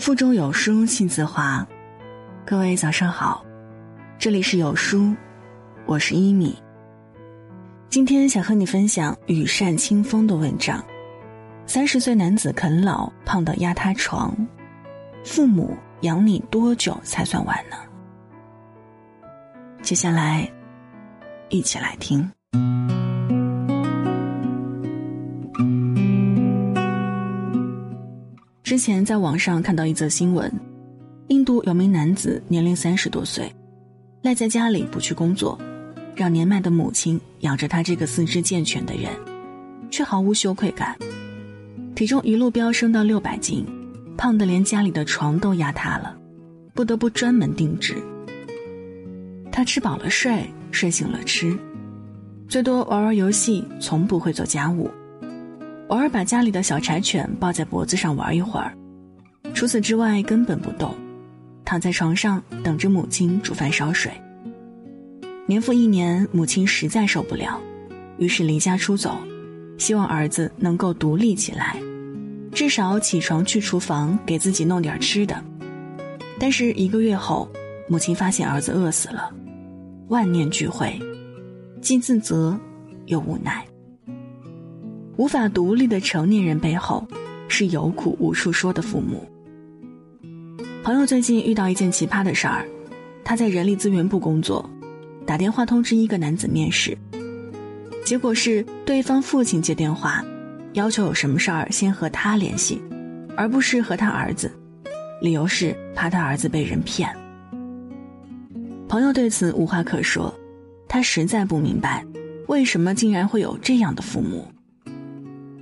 腹中有书气自华，各位早上好，这里是有书，我是一米。今天想和你分享羽扇清风的文章。三十岁男子啃老，胖到压塌床，父母养你多久才算完呢？接下来，一起来听。之前在网上看到一则新闻，印度有名男子年龄三十多岁，赖在家里不去工作，让年迈的母亲养着他这个四肢健全的人，却毫无羞愧感，体重一路飙升到六百斤，胖得连家里的床都压塌了，不得不专门定制。他吃饱了睡，睡醒了吃，最多玩玩游戏，从不会做家务。偶尔把家里的小柴犬抱在脖子上玩一会儿，除此之外根本不动，躺在床上等着母亲煮饭烧水。年复一年，母亲实在受不了，于是离家出走，希望儿子能够独立起来，至少起床去厨房给自己弄点吃的。但是一个月后，母亲发现儿子饿死了，万念俱灰，既自责又无奈。无法独立的成年人背后，是有苦无处说的父母。朋友最近遇到一件奇葩的事儿，他在人力资源部工作，打电话通知一个男子面试，结果是对方父亲接电话，要求有什么事儿先和他联系，而不是和他儿子，理由是怕他儿子被人骗。朋友对此无话可说，他实在不明白，为什么竟然会有这样的父母。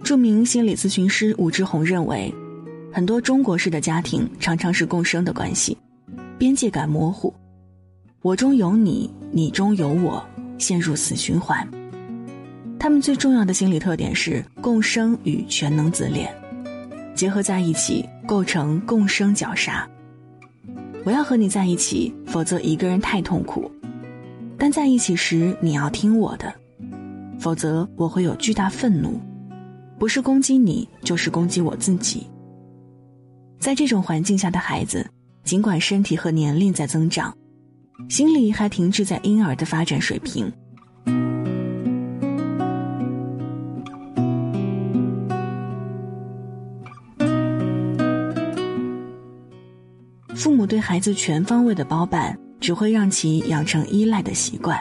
著名心理咨询师武志红认为，很多中国式的家庭常常是共生的关系，边界感模糊，我中有你，你中有我，陷入死循环。他们最重要的心理特点是共生与全能自恋，结合在一起构成共生绞杀。我要和你在一起，否则一个人太痛苦；但在一起时，你要听我的，否则我会有巨大愤怒。不是攻击你，就是攻击我自己。在这种环境下的孩子，尽管身体和年龄在增长，心理还停滞在婴儿的发展水平。父母对孩子全方位的包办，只会让其养成依赖的习惯，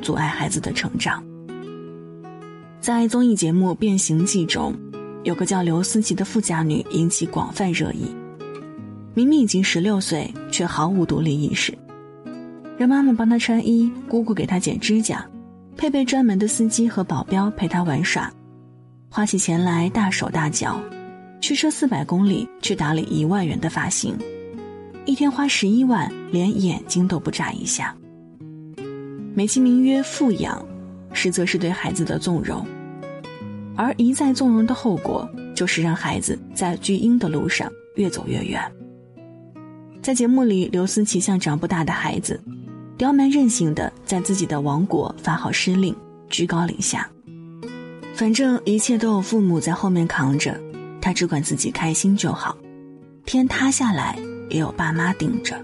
阻碍孩子的成长。在综艺节目《变形记》中，有个叫刘思琪的富家女引起广泛热议。明明已经十六岁，却毫无独立意识，让妈妈帮她穿衣，姑姑给她剪指甲，配备专门的司机和保镖陪她玩耍，花起钱来大手大脚，驱车四百公里去打理一万元的发型，一天花十一万，连眼睛都不眨一下。美其名曰富养。实则是对孩子的纵容，而一再纵容的后果，就是让孩子在巨婴的路上越走越远。在节目里，刘思琪像长不大的孩子，刁蛮任性的在自己的王国发号施令，居高临下。反正一切都有父母在后面扛着，他只管自己开心就好。天塌下来也有爸妈顶着。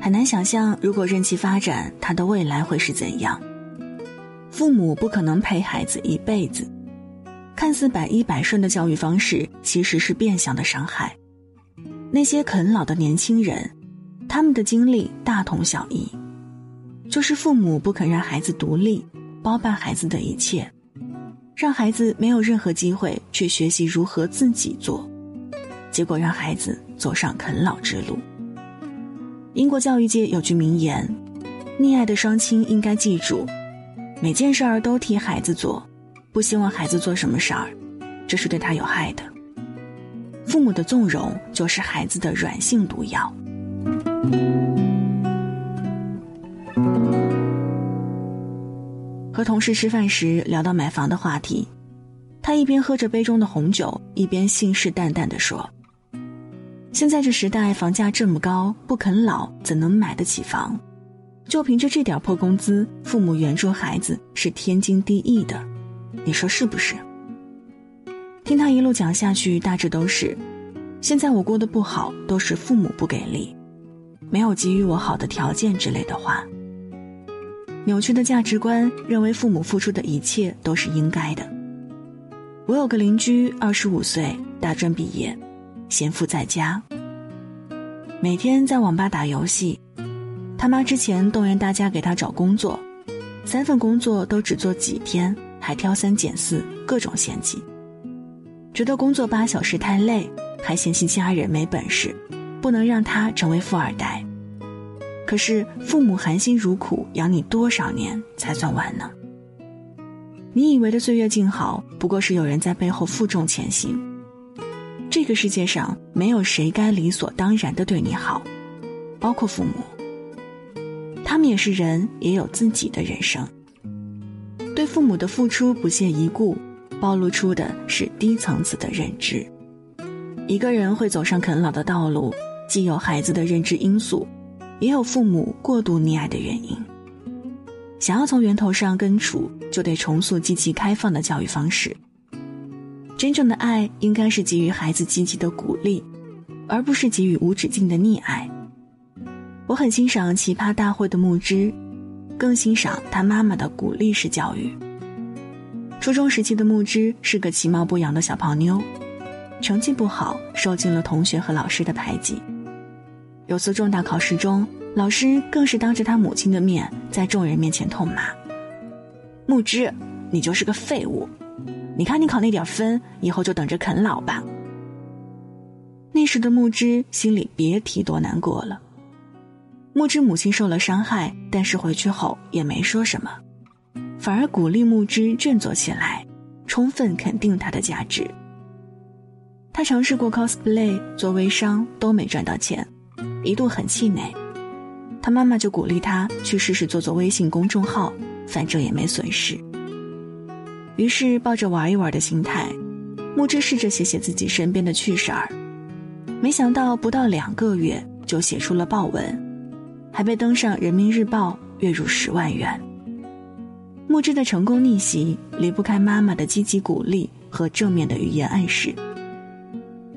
很难想象，如果任其发展，他的未来会是怎样。父母不可能陪孩子一辈子，看似百依百顺的教育方式，其实是变相的伤害。那些啃老的年轻人，他们的经历大同小异，就是父母不肯让孩子独立，包办孩子的一切，让孩子没有任何机会去学习如何自己做，结果让孩子走上啃老之路。英国教育界有句名言：“溺爱的双亲应该记住。”每件事儿都替孩子做，不希望孩子做什么事儿，这是对他有害的。父母的纵容就是孩子的软性毒药。和同事吃饭时聊到买房的话题，他一边喝着杯中的红酒，一边信誓旦旦地说：“现在这时代房价这么高，不啃老怎能买得起房？”就凭着这点破工资，父母援助孩子是天经地义的，你说是不是？听他一路讲下去，大致都是：现在我过得不好，都是父母不给力，没有给予我好的条件之类的话。扭曲的价值观认为父母付出的一切都是应该的。我有个邻居，二十五岁，大专毕业，闲赋在家，每天在网吧打游戏。他妈之前动员大家给他找工作，三份工作都只做几天，还挑三拣四，各种嫌弃。觉得工作八小时太累，还嫌弃家人没本事，不能让他成为富二代。可是父母含辛茹苦养你多少年才算完呢？你以为的岁月静好，不过是有人在背后负重前行。这个世界上没有谁该理所当然的对你好，包括父母。他们也是人，也有自己的人生。对父母的付出不屑一顾，暴露出的是低层次的认知。一个人会走上啃老的道路，既有孩子的认知因素，也有父母过度溺爱的原因。想要从源头上根除，就得重塑积极开放的教育方式。真正的爱应该是给予孩子积极的鼓励，而不是给予无止境的溺爱。我很欣赏《奇葩大会》的木之，更欣赏他妈妈的鼓励式教育。初中时期的木之是个其貌不扬的小胖妞，成绩不好，受尽了同学和老师的排挤。有次重大考试中，老师更是当着他母亲的面，在众人面前痛骂：“木之，你就是个废物！你看你考那点分，以后就等着啃老吧。”那时的木之心里别提多难过了。木之母亲受了伤害，但是回去后也没说什么，反而鼓励木之振作起来，充分肯定他的价值。他尝试过 cosplay 做微商，都没赚到钱，一度很气馁。他妈妈就鼓励他去试试做做微信公众号，反正也没损失。于是抱着玩一玩的心态，木之试着写写自己身边的趣事儿，没想到不到两个月就写出了爆文。还被登上人民日报，月入十万元。木之的成功逆袭离不开妈妈的积极鼓励和正面的语言暗示。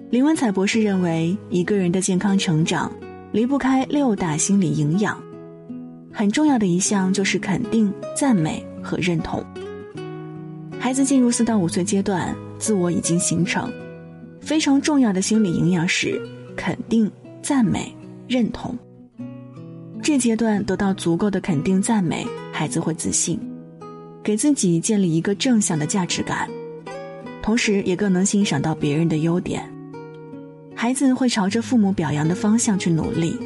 林文采博士认为，一个人的健康成长离不开六大心理营养，很重要的一项就是肯定、赞美和认同。孩子进入四到五岁阶段，自我已经形成，非常重要的心理营养是肯定、赞美、认同。这阶段得到足够的肯定赞美，孩子会自信，给自己建立一个正向的价值感，同时也更能欣赏到别人的优点。孩子会朝着父母表扬的方向去努力，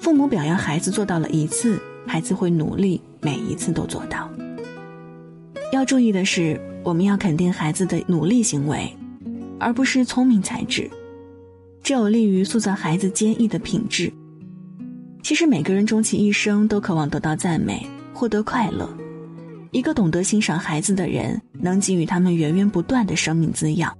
父母表扬孩子做到了一次，孩子会努力每一次都做到。要注意的是，我们要肯定孩子的努力行为，而不是聪明才智，这有利于塑造孩子坚毅的品质。其实每个人终其一生都渴望得到赞美，获得快乐。一个懂得欣赏孩子的人，能给予他们源源不断的生命滋养。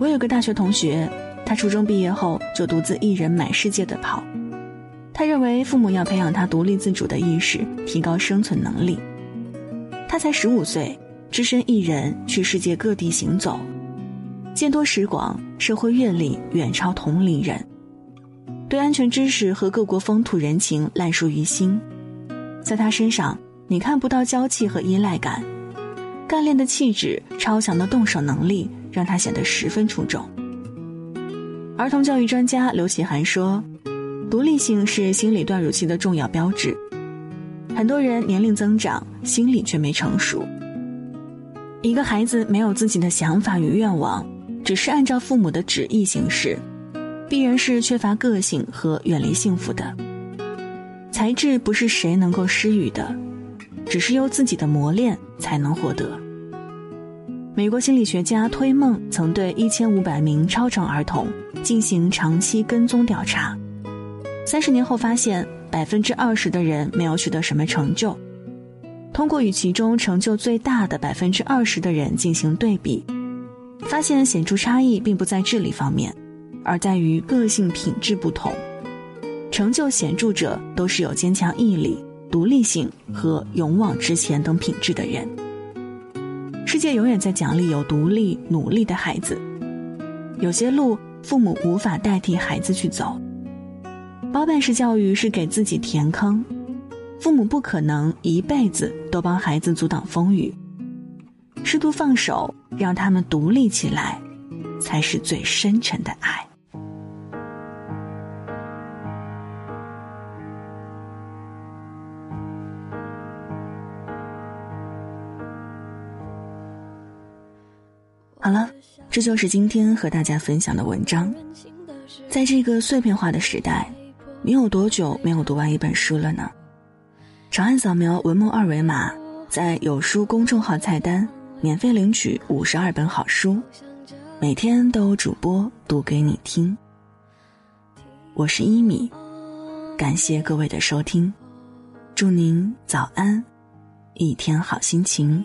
我有个大学同学，他初中毕业后就独自一人满世界的跑。他认为父母要培养他独立自主的意识，提高生存能力。他才十五岁，只身一人去世界各地行走。见多识广，社会阅历远超同龄人，对安全知识和各国风土人情烂熟于心。在他身上，你看不到娇气和依赖感，干练的气质、超强的动手能力，让他显得十分出众。儿童教育专家刘启涵说：“独立性是心理断乳期的重要标志。很多人年龄增长，心理却没成熟。一个孩子没有自己的想法与愿望。”只是按照父母的旨意行事，必然是缺乏个性和远离幸福的。才智不是谁能够施予的，只是由自己的磨练才能获得。美国心理学家推梦曾对一千五百名超常儿童进行长期跟踪调查，三十年后发现，百分之二十的人没有取得什么成就。通过与其中成就最大的百分之二十的人进行对比。发现显著差异并不在智力方面，而在于个性品质不同。成就显著者都是有坚强毅力、独立性和勇往直前等品质的人。世界永远在奖励有独立、努力的孩子。有些路，父母无法代替孩子去走。包办式教育是给自己填坑，父母不可能一辈子都帮孩子阻挡风雨。适度放手，让他们独立起来，才是最深沉的爱。好了，这就是今天和大家分享的文章。在这个碎片化的时代，你有多久没有读完一本书了呢？长按扫描文末二维码，在有书公众号菜单免费领取五十二本好书，每天都有主播读给你听。我是一米，感谢各位的收听，祝您早安，一天好心情。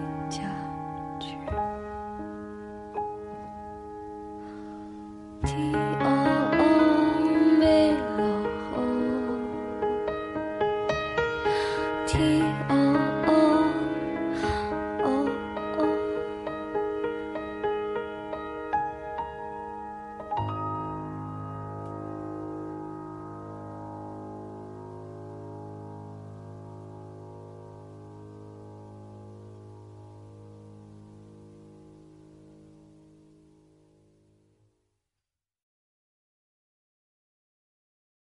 天。